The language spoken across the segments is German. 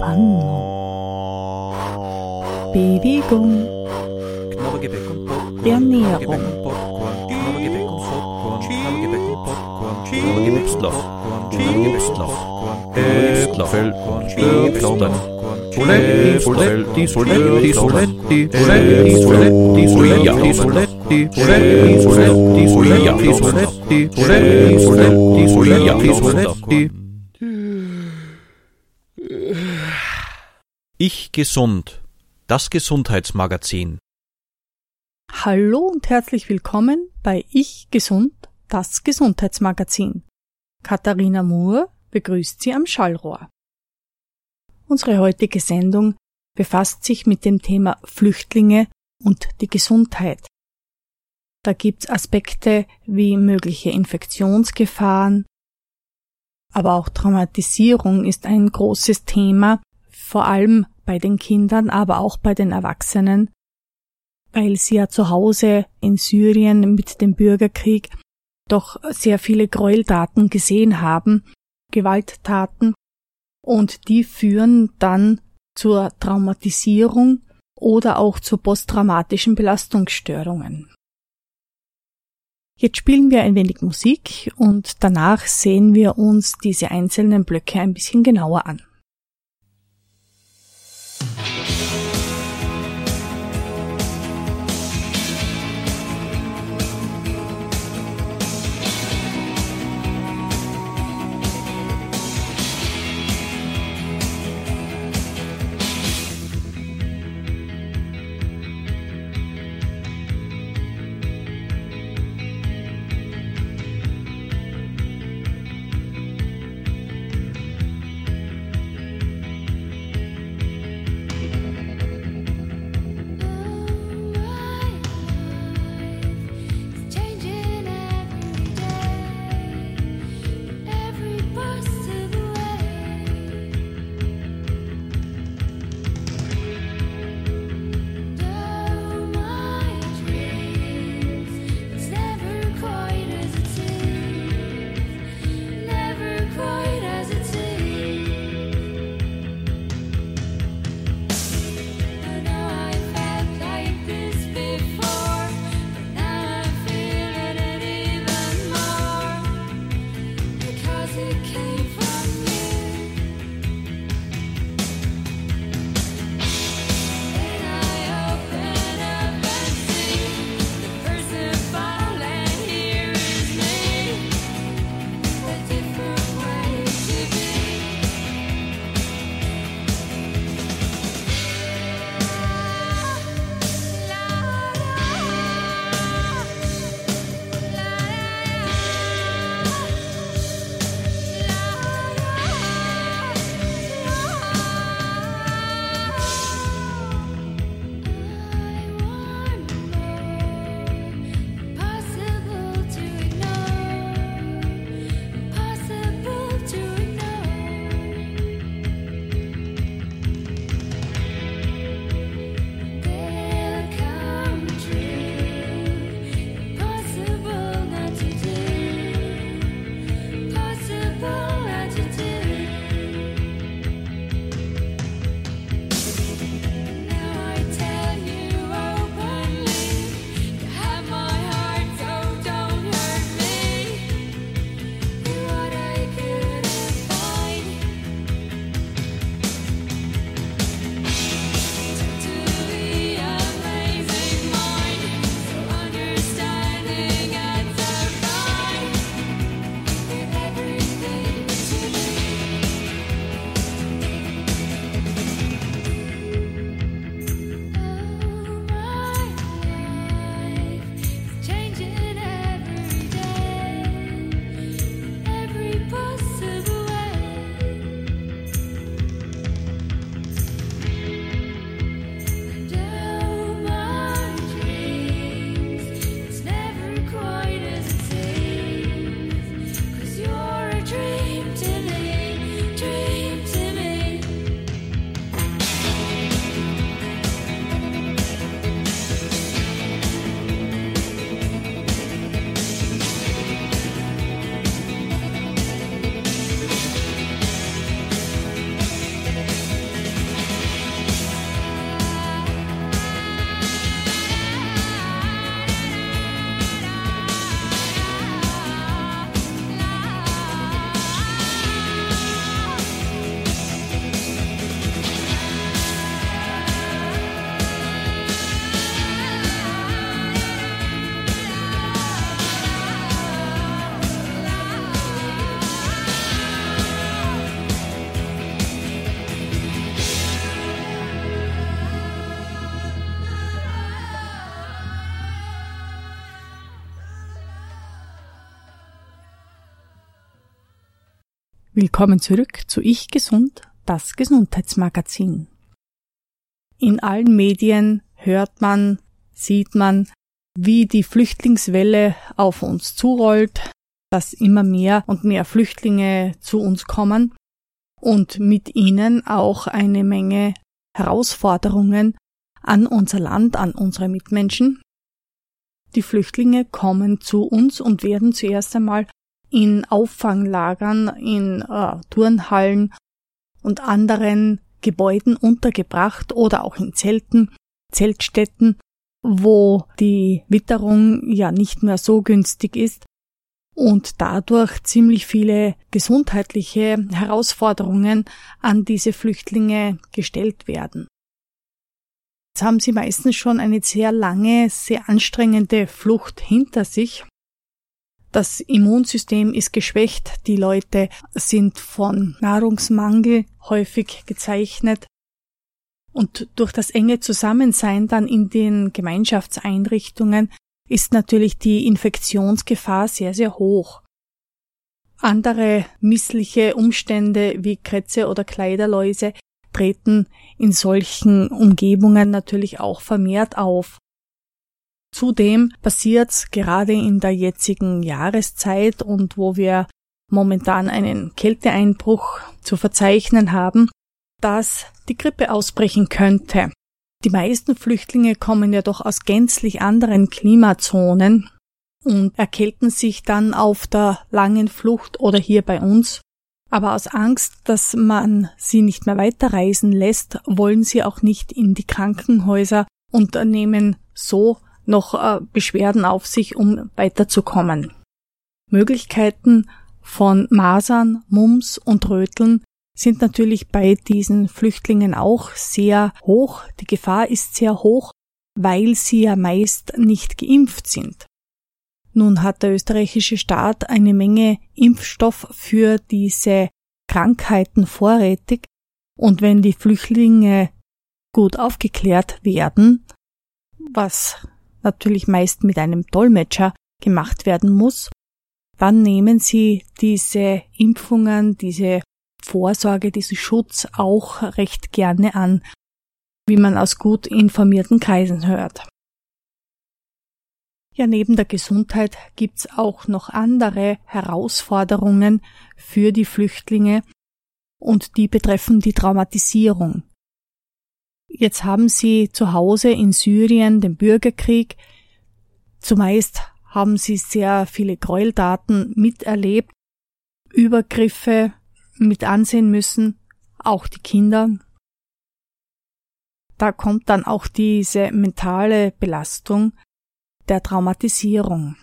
panno. Bibigum. Knorrige Bacon Popcorn. Ernährung. Knorrige Bacon Popcorn. Knorrige Bacon Popcorn. Knorrige Büstloff. Knorrige Büstloff. Äpfel. Äpfel. Soletti, Soletti, Soletti, Soletti, Soletti, Soletti, Soletti, Soletti. Soletti, Soletti, Soletti, Soletti, Soletti, Soletti, Soletti, Soletti, Soletti, Soletti, Soletti, Ich gesund. Das Gesundheitsmagazin. Hallo und herzlich willkommen bei Ich Gesund, das Gesundheitsmagazin. Katharina Moore begrüßt Sie am Schallrohr. Unsere heutige Sendung befasst sich mit dem Thema Flüchtlinge und die Gesundheit. Da gibt's Aspekte wie mögliche Infektionsgefahren, aber auch Traumatisierung ist ein großes Thema, vor allem bei den Kindern, aber auch bei den Erwachsenen, weil sie ja zu Hause in Syrien mit dem Bürgerkrieg doch sehr viele Gräueltaten gesehen haben, Gewalttaten, und die führen dann zur Traumatisierung oder auch zu posttraumatischen Belastungsstörungen. Jetzt spielen wir ein wenig Musik und danach sehen wir uns diese einzelnen Blöcke ein bisschen genauer an. Thank you. Willkommen zurück zu Ich Gesund, das Gesundheitsmagazin. In allen Medien hört man, sieht man, wie die Flüchtlingswelle auf uns zurollt, dass immer mehr und mehr Flüchtlinge zu uns kommen und mit ihnen auch eine Menge Herausforderungen an unser Land, an unsere Mitmenschen. Die Flüchtlinge kommen zu uns und werden zuerst einmal in Auffanglagern, in äh, Turnhallen und anderen Gebäuden untergebracht oder auch in Zelten, Zeltstätten, wo die Witterung ja nicht mehr so günstig ist und dadurch ziemlich viele gesundheitliche Herausforderungen an diese Flüchtlinge gestellt werden. Jetzt haben sie meistens schon eine sehr lange, sehr anstrengende Flucht hinter sich. Das Immunsystem ist geschwächt, die Leute sind von Nahrungsmangel häufig gezeichnet und durch das enge Zusammensein dann in den Gemeinschaftseinrichtungen ist natürlich die Infektionsgefahr sehr, sehr hoch. Andere missliche Umstände wie Krätze oder Kleiderläuse treten in solchen Umgebungen natürlich auch vermehrt auf. Zudem passiert gerade in der jetzigen Jahreszeit und wo wir momentan einen Kälteeinbruch zu verzeichnen haben, dass die Grippe ausbrechen könnte. Die meisten Flüchtlinge kommen ja doch aus gänzlich anderen Klimazonen und erkälten sich dann auf der langen Flucht oder hier bei uns. Aber aus Angst, dass man sie nicht mehr weiterreisen lässt, wollen sie auch nicht in die Krankenhäuser und nehmen so noch äh, Beschwerden auf sich, um weiterzukommen. Möglichkeiten von Masern, Mumps und Röteln sind natürlich bei diesen Flüchtlingen auch sehr hoch. Die Gefahr ist sehr hoch, weil sie ja meist nicht geimpft sind. Nun hat der österreichische Staat eine Menge Impfstoff für diese Krankheiten vorrätig und wenn die Flüchtlinge gut aufgeklärt werden, was natürlich meist mit einem Dolmetscher gemacht werden muss, dann nehmen sie diese Impfungen, diese Vorsorge, diesen Schutz auch recht gerne an, wie man aus gut informierten Kreisen hört. Ja, neben der Gesundheit gibt's auch noch andere Herausforderungen für die Flüchtlinge und die betreffen die Traumatisierung. Jetzt haben sie zu Hause in Syrien den Bürgerkrieg. Zumeist haben sie sehr viele Gräueltaten miterlebt, Übergriffe mit ansehen müssen, auch die Kinder. Da kommt dann auch diese mentale Belastung der Traumatisierung.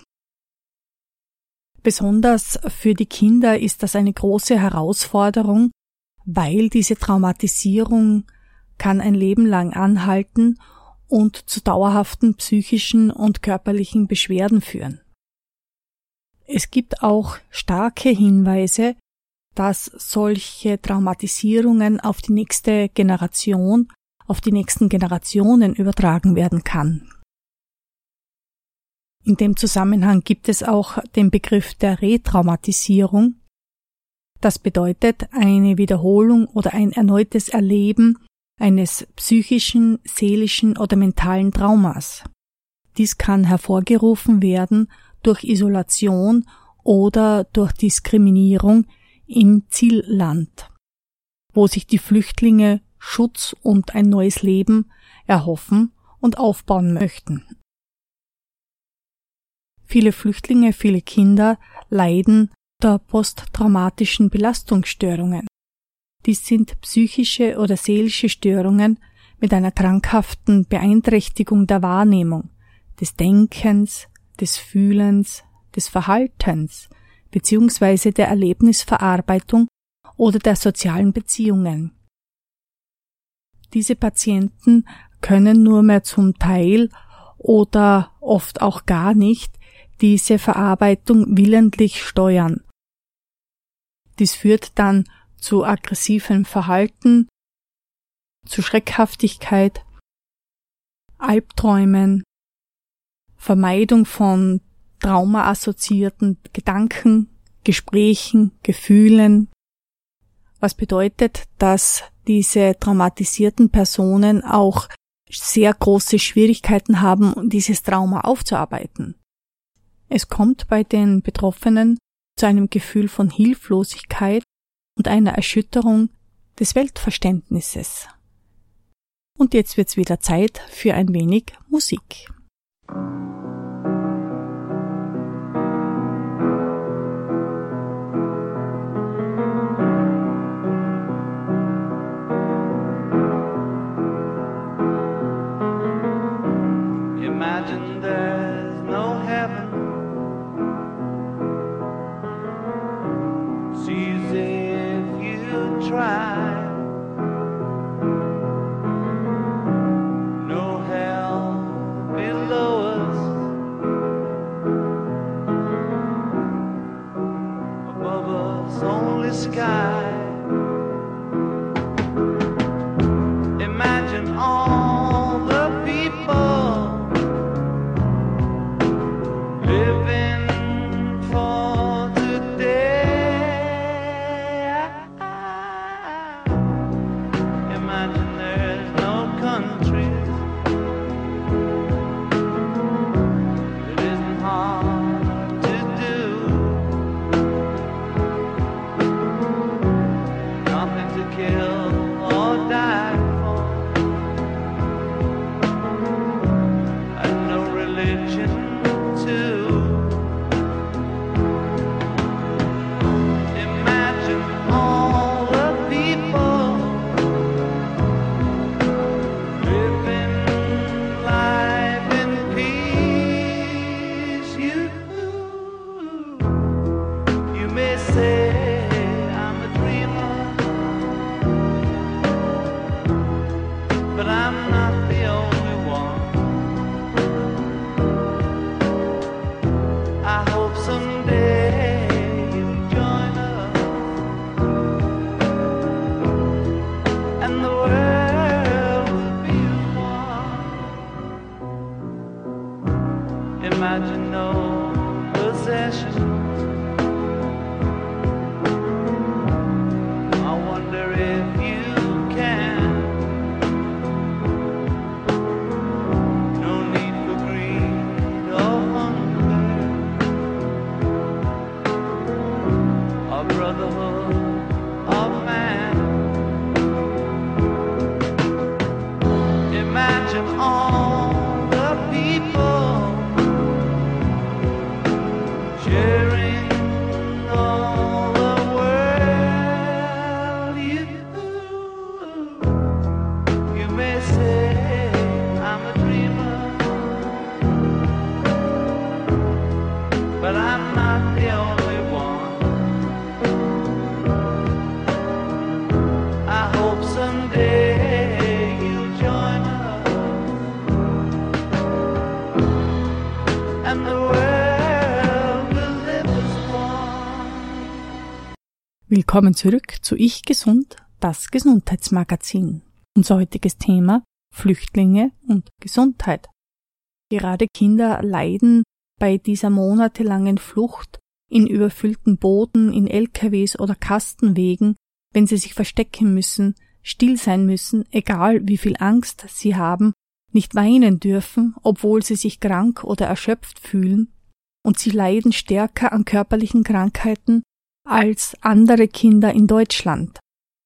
Besonders für die Kinder ist das eine große Herausforderung, weil diese Traumatisierung kann ein Leben lang anhalten und zu dauerhaften psychischen und körperlichen Beschwerden führen. Es gibt auch starke Hinweise, dass solche Traumatisierungen auf die nächste Generation, auf die nächsten Generationen übertragen werden kann. In dem Zusammenhang gibt es auch den Begriff der Retraumatisierung. Das bedeutet eine Wiederholung oder ein erneutes Erleben eines psychischen, seelischen oder mentalen Traumas. Dies kann hervorgerufen werden durch Isolation oder durch Diskriminierung im Zielland, wo sich die Flüchtlinge Schutz und ein neues Leben erhoffen und aufbauen möchten. Viele Flüchtlinge, viele Kinder leiden der posttraumatischen Belastungsstörungen. Dies sind psychische oder seelische Störungen mit einer krankhaften Beeinträchtigung der Wahrnehmung, des Denkens, des Fühlens, des Verhaltens, bzw. der Erlebnisverarbeitung oder der sozialen Beziehungen. Diese Patienten können nur mehr zum Teil oder oft auch gar nicht diese Verarbeitung willentlich steuern. Dies führt dann zu aggressivem Verhalten, zu Schreckhaftigkeit, Albträumen, Vermeidung von traumaassoziierten Gedanken, Gesprächen, Gefühlen, was bedeutet, dass diese traumatisierten Personen auch sehr große Schwierigkeiten haben, dieses Trauma aufzuarbeiten. Es kommt bei den Betroffenen zu einem Gefühl von Hilflosigkeit und einer Erschütterung des Weltverständnisses. Und jetzt wird's wieder Zeit für ein wenig Musik. Willkommen zurück zu Ich Gesund, das Gesundheitsmagazin. Unser heutiges Thema Flüchtlinge und Gesundheit. Gerade Kinder leiden bei dieser monatelangen Flucht in überfüllten Booten, in LKWs oder Kastenwegen, wenn sie sich verstecken müssen, still sein müssen, egal wie viel Angst sie haben, nicht weinen dürfen, obwohl sie sich krank oder erschöpft fühlen, und sie leiden stärker an körperlichen Krankheiten als andere Kinder in Deutschland,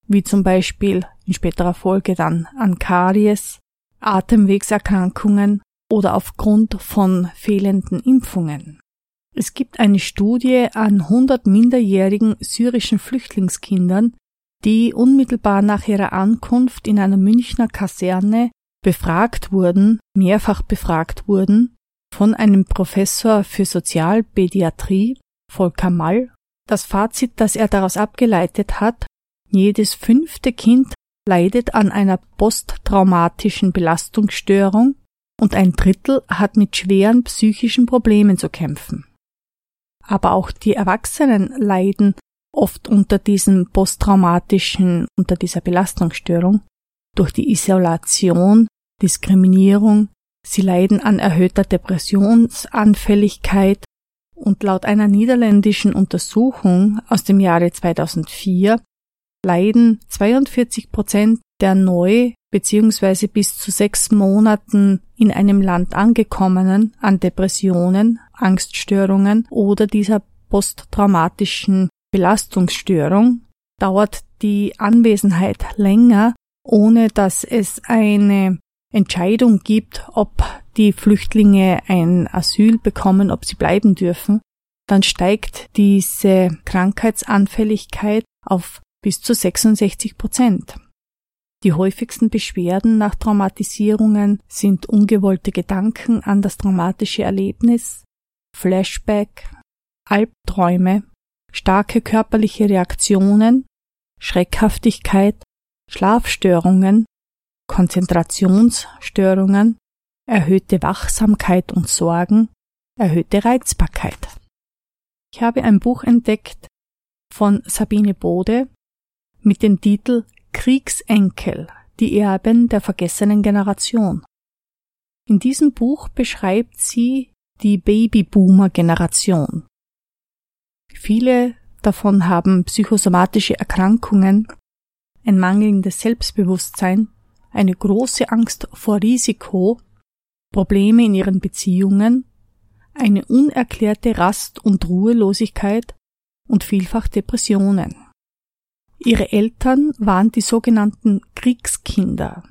wie zum Beispiel in späterer Folge dann an Karies, Atemwegserkrankungen oder aufgrund von fehlenden Impfungen. Es gibt eine Studie an 100 minderjährigen syrischen Flüchtlingskindern, die unmittelbar nach ihrer Ankunft in einer Münchner Kaserne befragt wurden, mehrfach befragt wurden, von einem Professor für Sozialpädiatrie, Volker Mall. Das Fazit, das er daraus abgeleitet hat, jedes fünfte Kind leidet an einer posttraumatischen Belastungsstörung und ein Drittel hat mit schweren psychischen Problemen zu kämpfen. Aber auch die Erwachsenen leiden oft unter diesem posttraumatischen, unter dieser Belastungsstörung durch die Isolation, Diskriminierung, sie leiden an erhöhter Depressionsanfälligkeit und laut einer niederländischen Untersuchung aus dem Jahre 2004 leiden 42 Prozent der neu bzw. bis zu sechs Monaten in einem Land angekommenen an Depressionen, Angststörungen oder dieser posttraumatischen Belastungsstörung, dauert die Anwesenheit länger, ohne dass es eine Entscheidung gibt, ob die Flüchtlinge ein Asyl bekommen, ob sie bleiben dürfen, dann steigt diese Krankheitsanfälligkeit auf bis zu 66 Prozent. Die häufigsten Beschwerden nach Traumatisierungen sind ungewollte Gedanken an das traumatische Erlebnis, Flashback, Albträume, starke körperliche Reaktionen, Schreckhaftigkeit, Schlafstörungen, Konzentrationsstörungen, erhöhte Wachsamkeit und Sorgen, erhöhte Reizbarkeit. Ich habe ein Buch entdeckt von Sabine Bode mit dem Titel Kriegsenkel, die Erben der vergessenen Generation. In diesem Buch beschreibt sie die Babyboomer-Generation. Viele davon haben psychosomatische Erkrankungen, ein mangelndes Selbstbewusstsein, eine große Angst vor Risiko, Probleme in ihren Beziehungen, eine unerklärte Rast- und Ruhelosigkeit und vielfach Depressionen. Ihre Eltern waren die sogenannten Kriegskinder.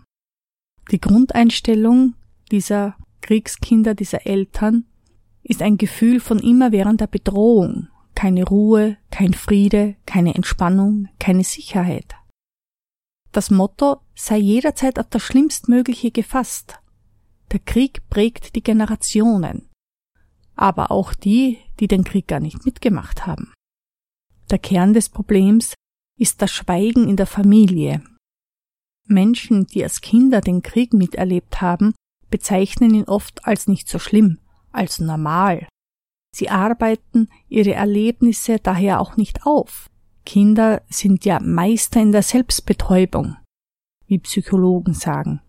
Die Grundeinstellung dieser Kriegskinder, dieser Eltern, ist ein Gefühl von immerwährender Bedrohung, keine Ruhe, kein Friede, keine Entspannung, keine Sicherheit. Das Motto sei jederzeit auf das Schlimmstmögliche gefasst. Der Krieg prägt die Generationen, aber auch die, die den Krieg gar nicht mitgemacht haben. Der Kern des Problems ist das Schweigen in der Familie. Menschen, die als Kinder den Krieg miterlebt haben, bezeichnen ihn oft als nicht so schlimm, als normal. Sie arbeiten ihre Erlebnisse daher auch nicht auf. Kinder sind ja Meister in der Selbstbetäubung, wie Psychologen sagen.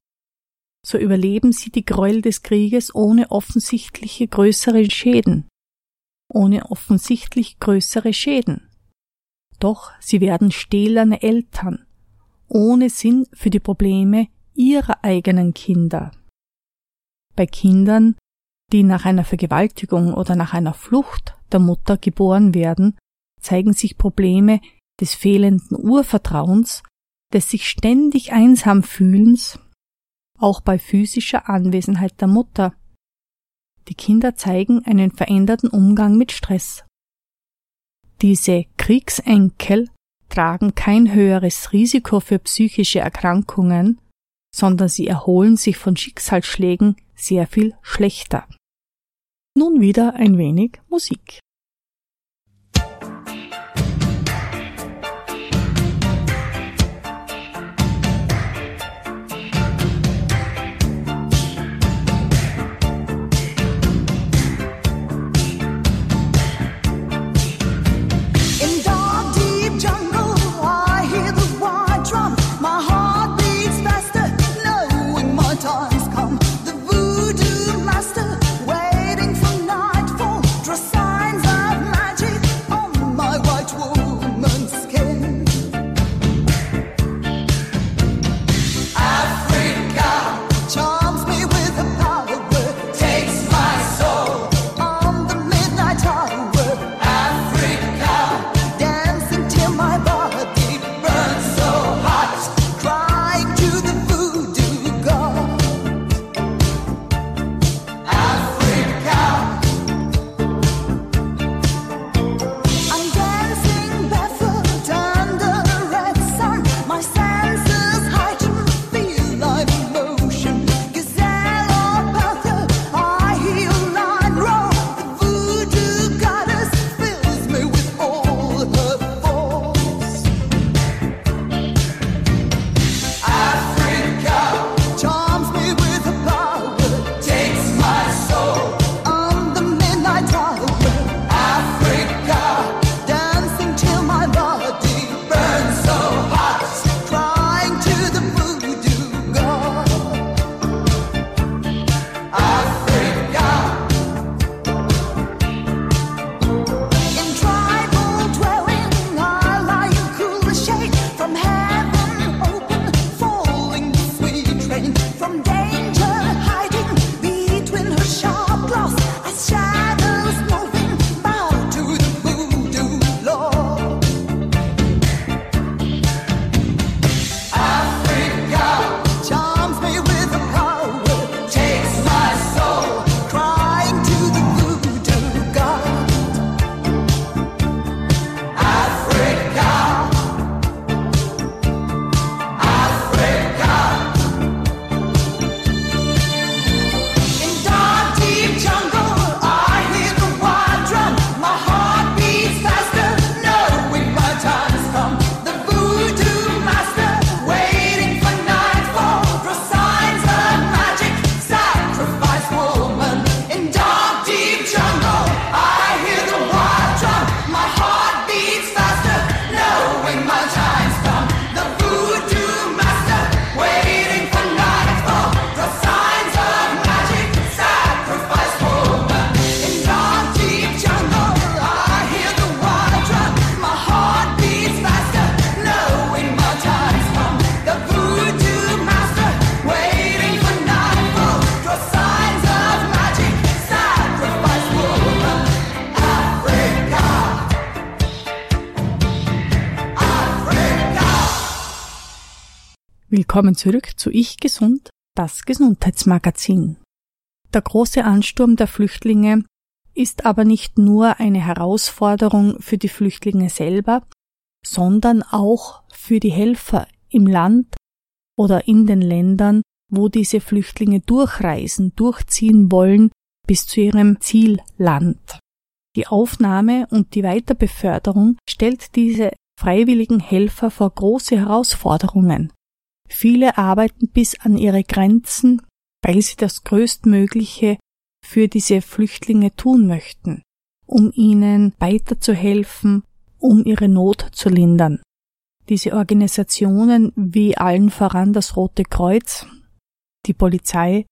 So überleben sie die Gräuel des Krieges ohne offensichtliche größere Schäden. Ohne offensichtlich größere Schäden. Doch sie werden stählerne Eltern, ohne Sinn für die Probleme ihrer eigenen Kinder. Bei Kindern, die nach einer Vergewaltigung oder nach einer Flucht der Mutter geboren werden, zeigen sich Probleme des fehlenden Urvertrauens, des sich ständig einsam fühlens, auch bei physischer Anwesenheit der Mutter. Die Kinder zeigen einen veränderten Umgang mit Stress. Diese Kriegsenkel tragen kein höheres Risiko für psychische Erkrankungen, sondern sie erholen sich von Schicksalsschlägen sehr viel schlechter. Nun wieder ein wenig Musik. Willkommen zurück zu Ich Gesund, das Gesundheitsmagazin. Der große Ansturm der Flüchtlinge ist aber nicht nur eine Herausforderung für die Flüchtlinge selber, sondern auch für die Helfer im Land oder in den Ländern, wo diese Flüchtlinge durchreisen, durchziehen wollen bis zu ihrem Zielland. Die Aufnahme und die Weiterbeförderung stellt diese freiwilligen Helfer vor große Herausforderungen. Viele arbeiten bis an ihre Grenzen, weil sie das Größtmögliche für diese Flüchtlinge tun möchten, um ihnen weiterzuhelfen, um ihre Not zu lindern. Diese Organisationen wie allen voran das Rote Kreuz, die Polizei,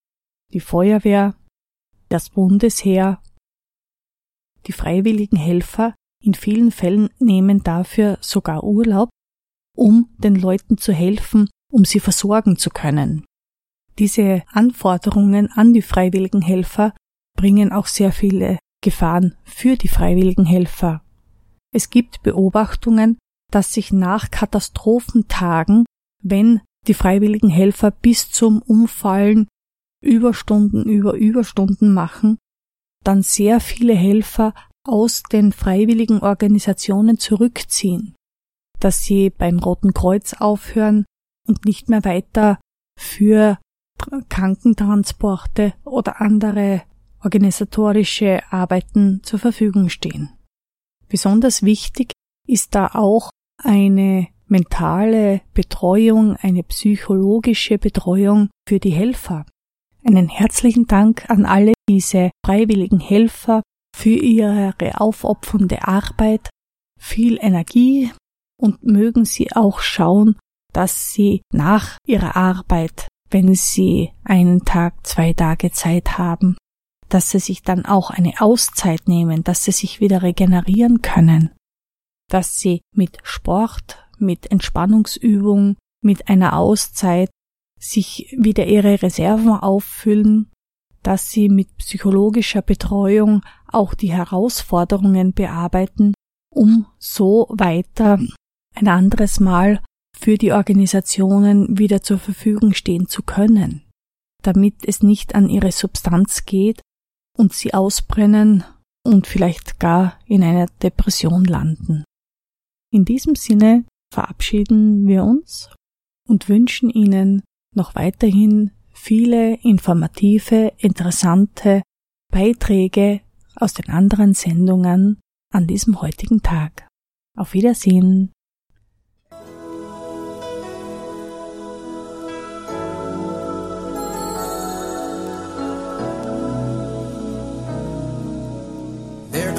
die Feuerwehr, das Bundesheer, die freiwilligen Helfer in vielen Fällen nehmen dafür sogar Urlaub, um den Leuten zu helfen, um sie versorgen zu können. Diese Anforderungen an die freiwilligen Helfer bringen auch sehr viele Gefahren für die freiwilligen Helfer. Es gibt Beobachtungen, dass sich nach Katastrophentagen, wenn die freiwilligen Helfer bis zum Umfallen Überstunden über Überstunden machen, dann sehr viele Helfer aus den freiwilligen Organisationen zurückziehen, dass sie beim Roten Kreuz aufhören und nicht mehr weiter für Krankentransporte oder andere organisatorische Arbeiten zur Verfügung stehen. Besonders wichtig ist da auch eine mentale Betreuung, eine psychologische Betreuung für die Helfer. Einen herzlichen Dank an alle diese freiwilligen Helfer für ihre aufopfernde Arbeit, viel Energie und mögen sie auch schauen, dass sie nach ihrer Arbeit, wenn sie einen Tag, zwei Tage Zeit haben, dass sie sich dann auch eine Auszeit nehmen, dass sie sich wieder regenerieren können, dass sie mit Sport, mit Entspannungsübung, mit einer Auszeit sich wieder ihre Reserven auffüllen, dass sie mit psychologischer Betreuung auch die Herausforderungen bearbeiten, um so weiter ein anderes Mal für die Organisationen wieder zur Verfügung stehen zu können, damit es nicht an ihre Substanz geht und sie ausbrennen und vielleicht gar in einer Depression landen. In diesem Sinne verabschieden wir uns und wünschen Ihnen noch weiterhin viele informative, interessante Beiträge aus den anderen Sendungen an diesem heutigen Tag. Auf Wiedersehen.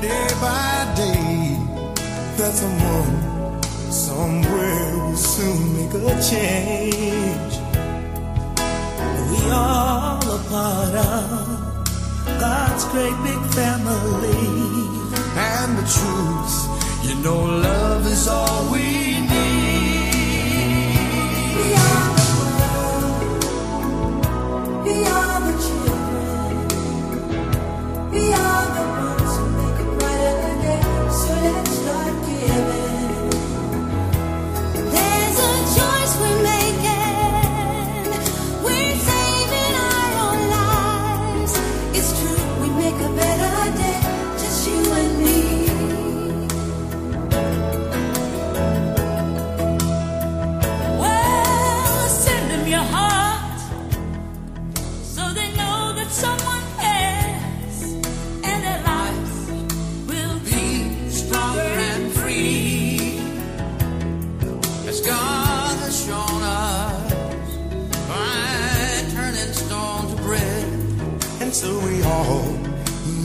Day by day that someone somewhere will soon make a change. We all a part of God's great big family. And the truth, you know, love is all we need.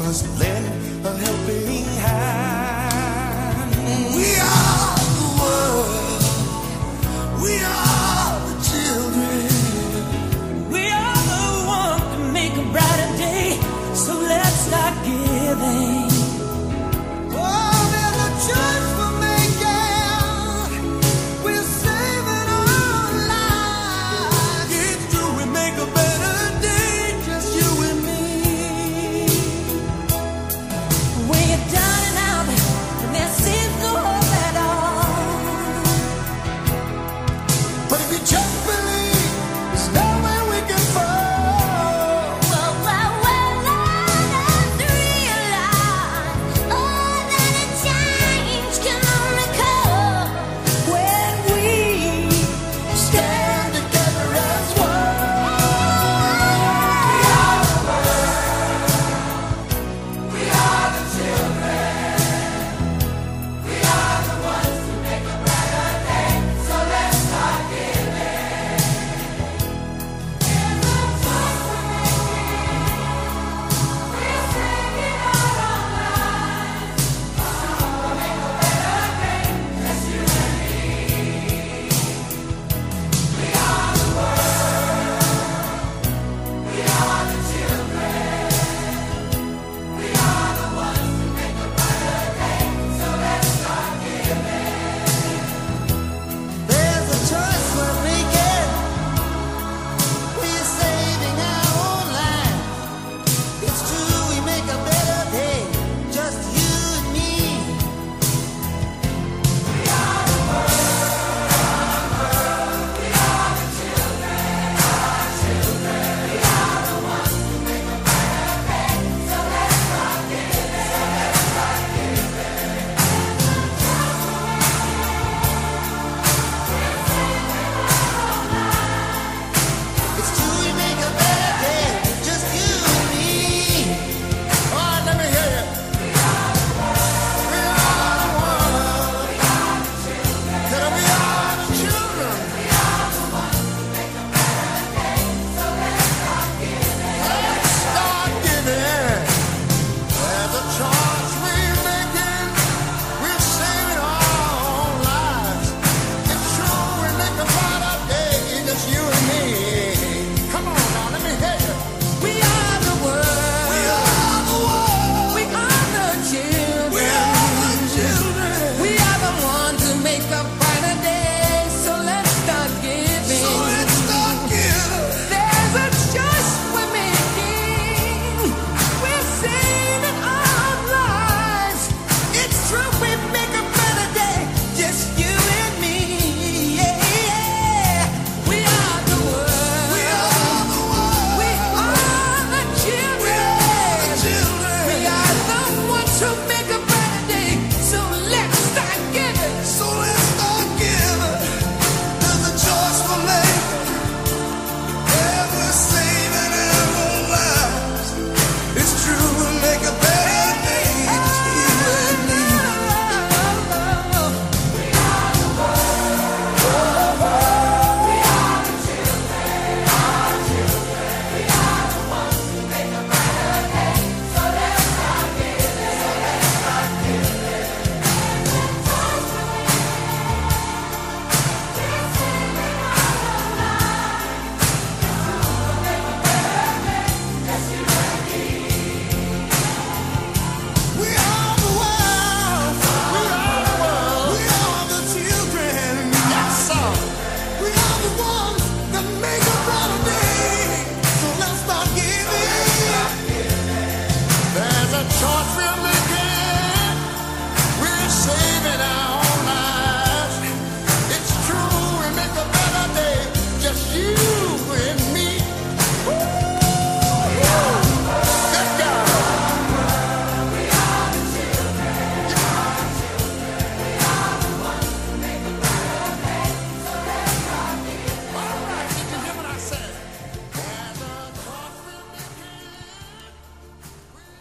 was lend a helping